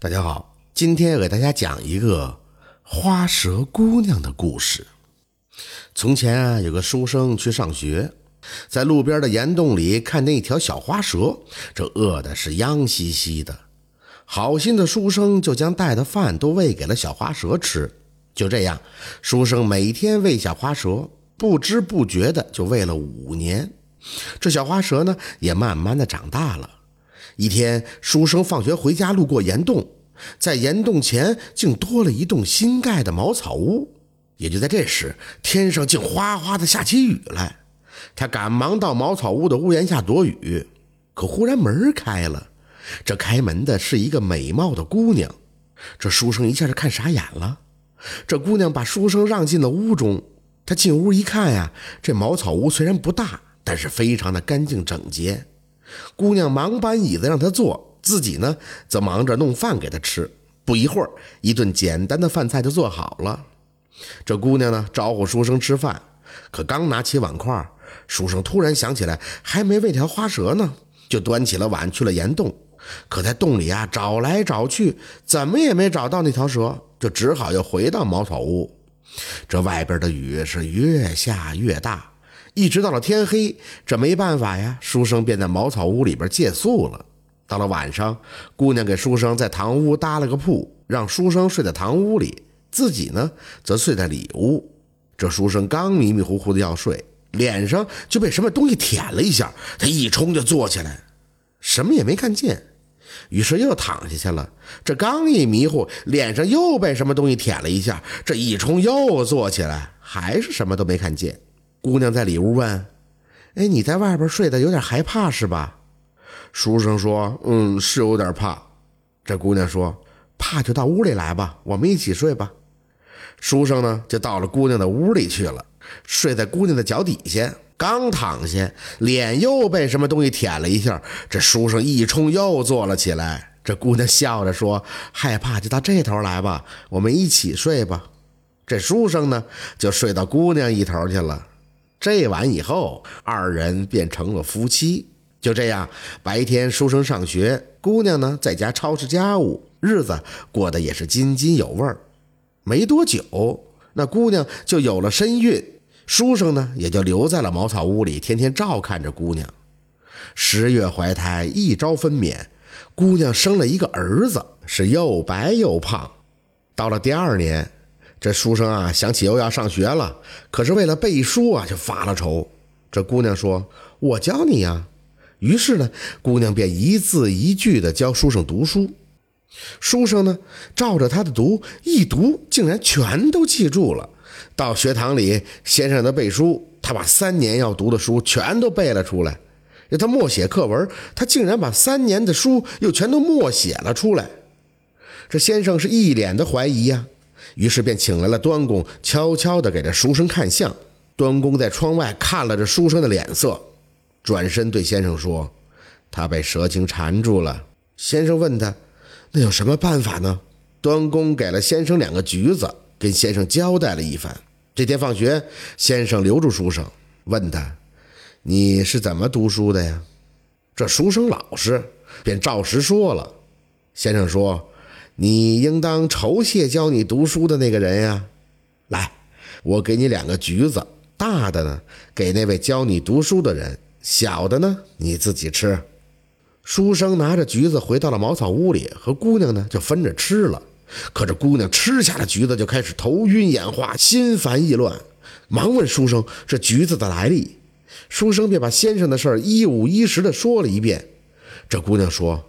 大家好，今天要给大家讲一个花蛇姑娘的故事。从前啊，有个书生去上学，在路边的岩洞里看见一条小花蛇，这饿的是央兮兮的。好心的书生就将带的饭都喂给了小花蛇吃。就这样，书生每天喂小花蛇，不知不觉的就喂了五年。这小花蛇呢，也慢慢的长大了。一天，书生放学回家，路过岩洞，在岩洞前竟多了一栋新盖的茅草屋。也就在这时，天上竟哗哗的下起雨来。他赶忙到茅草屋的屋檐下躲雨，可忽然门开了，这开门的是一个美貌的姑娘。这书生一下就看傻眼了。这姑娘把书生让进了屋中。他进屋一看呀，这茅草屋虽然不大，但是非常的干净整洁。姑娘忙搬椅子让他坐，自己呢则忙着弄饭给他吃。不一会儿，一顿简单的饭菜就做好了。这姑娘呢招呼书生吃饭，可刚拿起碗筷，书生突然想起来还没喂条花蛇呢，就端起了碗去了岩洞。可在洞里啊找来找去，怎么也没找到那条蛇，就只好又回到茅草屋。这外边的雨是越下越大。一直到了天黑，这没办法呀，书生便在茅草屋里边借宿了。到了晚上，姑娘给书生在堂屋搭了个铺，让书生睡在堂屋里，自己呢则睡在里屋。这书生刚迷迷糊糊的要睡，脸上就被什么东西舔了一下，他一冲就坐起来，什么也没看见，于是又躺下去了。这刚一迷糊，脸上又被什么东西舔了一下，这一冲又坐起来，还是什么都没看见。姑娘在里屋问：“哎，你在外边睡的有点害怕是吧？”书生说：“嗯，是有点怕。”这姑娘说：“怕就到屋里来吧，我们一起睡吧。”书生呢就到了姑娘的屋里去了，睡在姑娘的脚底下。刚躺下，脸又被什么东西舔了一下，这书生一冲又坐了起来。这姑娘笑着说：“害怕就到这头来吧，我们一起睡吧。”这书生呢就睡到姑娘一头去了。这晚以后，二人便成了夫妻。就这样，白天书生上学，姑娘呢在家操持家务，日子过得也是津津有味儿。没多久，那姑娘就有了身孕，书生呢也就留在了茅草屋里，天天照看着姑娘。十月怀胎，一朝分娩，姑娘生了一个儿子，是又白又胖。到了第二年。这书生啊，想起又要上学了，可是为了背书啊，就发了愁。这姑娘说：“我教你呀。”于是呢，姑娘便一字一句地教书生读书。书生呢，照着她的读，一读竟然全都记住了。到学堂里，先生的背书，他把三年要读的书全都背了出来。让他默写课文，他竟然把三年的书又全都默写了出来。这先生是一脸的怀疑呀。于是便请来了端公，悄悄地给这书生看相。端公在窗外看了这书生的脸色，转身对先生说：“他被蛇精缠住了。”先生问他：“那有什么办法呢？”端公给了先生两个橘子，跟先生交代了一番。这天放学，先生留住书生，问他：“你是怎么读书的呀？”这书生老实，便照实说了。先生说。你应当酬谢教你读书的那个人呀！来，我给你两个橘子，大的呢给那位教你读书的人，小的呢你自己吃。书生拿着橘子回到了茅草屋里，和姑娘呢就分着吃了。可这姑娘吃下了橘子，就开始头晕眼花，心烦意乱，忙问书生这橘子的来历。书生便把先生的事儿一五一十的说了一遍。这姑娘说：“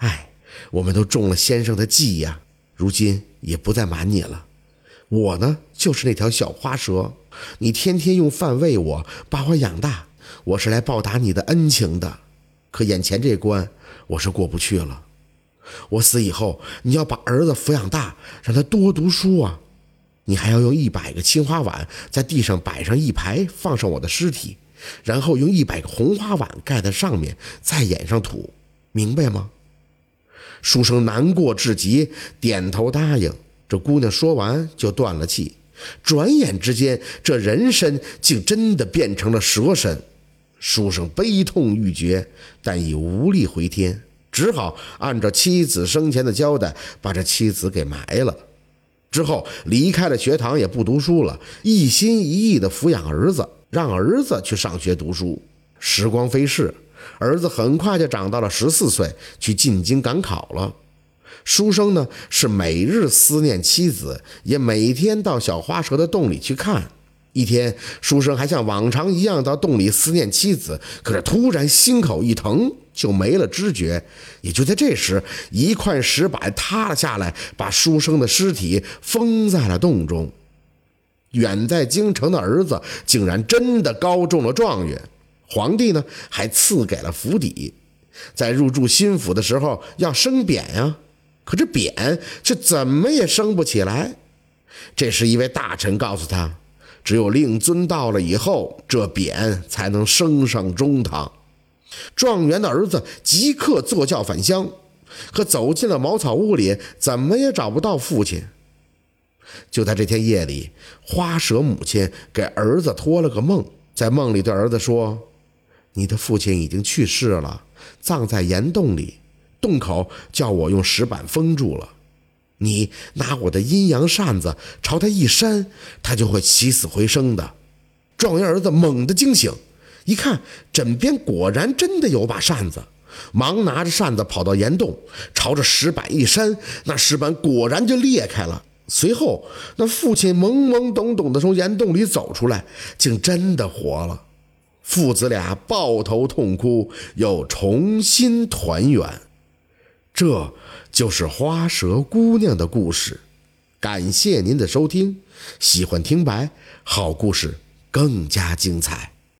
哎。”我们都中了先生的计呀，如今也不再瞒你了。我呢，就是那条小花蛇，你天天用饭喂我，把我养大，我是来报答你的恩情的。可眼前这关，我是过不去了。我死以后，你要把儿子抚养大，让他多读书啊。你还要用一百个青花碗在地上摆上一排，放上我的尸体，然后用一百个红花碗盖在上面，再掩上土，明白吗？书生难过至极，点头答应。这姑娘说完就断了气。转眼之间，这人身竟真的变成了蛇身。书生悲痛欲绝，但已无力回天，只好按照妻子生前的交代，把这妻子给埋了。之后离开了学堂，也不读书了，一心一意地抚养儿子，让儿子去上学读书。时光飞逝，儿子很快就长到了十四岁，去进京赶考了。书生呢，是每日思念妻子，也每天到小花蛇的洞里去看。一天，书生还像往常一样到洞里思念妻子，可是突然心口一疼，就没了知觉。也就在这时，一块石板塌了下来，把书生的尸体封在了洞中。远在京城的儿子竟然真的高中了状元，皇帝呢还赐给了府邸。在入住新府的时候要升匾呀，可这匾却怎么也升不起来。这时一位大臣告诉他。只有令尊到了以后，这匾才能升上中堂。状元的儿子即刻坐轿返乡，可走进了茅草屋里，怎么也找不到父亲。就在这天夜里，花蛇母亲给儿子托了个梦，在梦里对儿子说：“你的父亲已经去世了，葬在岩洞里，洞口叫我用石板封住了。”你拿我的阴阳扇子朝他一扇，他就会起死回生的。状元儿子猛地惊醒，一看枕边果然真的有把扇子，忙拿着扇子跑到岩洞，朝着石板一扇，那石板果然就裂开了。随后，那父亲懵懵懂懂地从岩洞里走出来，竟真的活了。父子俩抱头痛哭，又重新团圆。这就是花蛇姑娘的故事，感谢您的收听。喜欢听白，好故事更加精彩。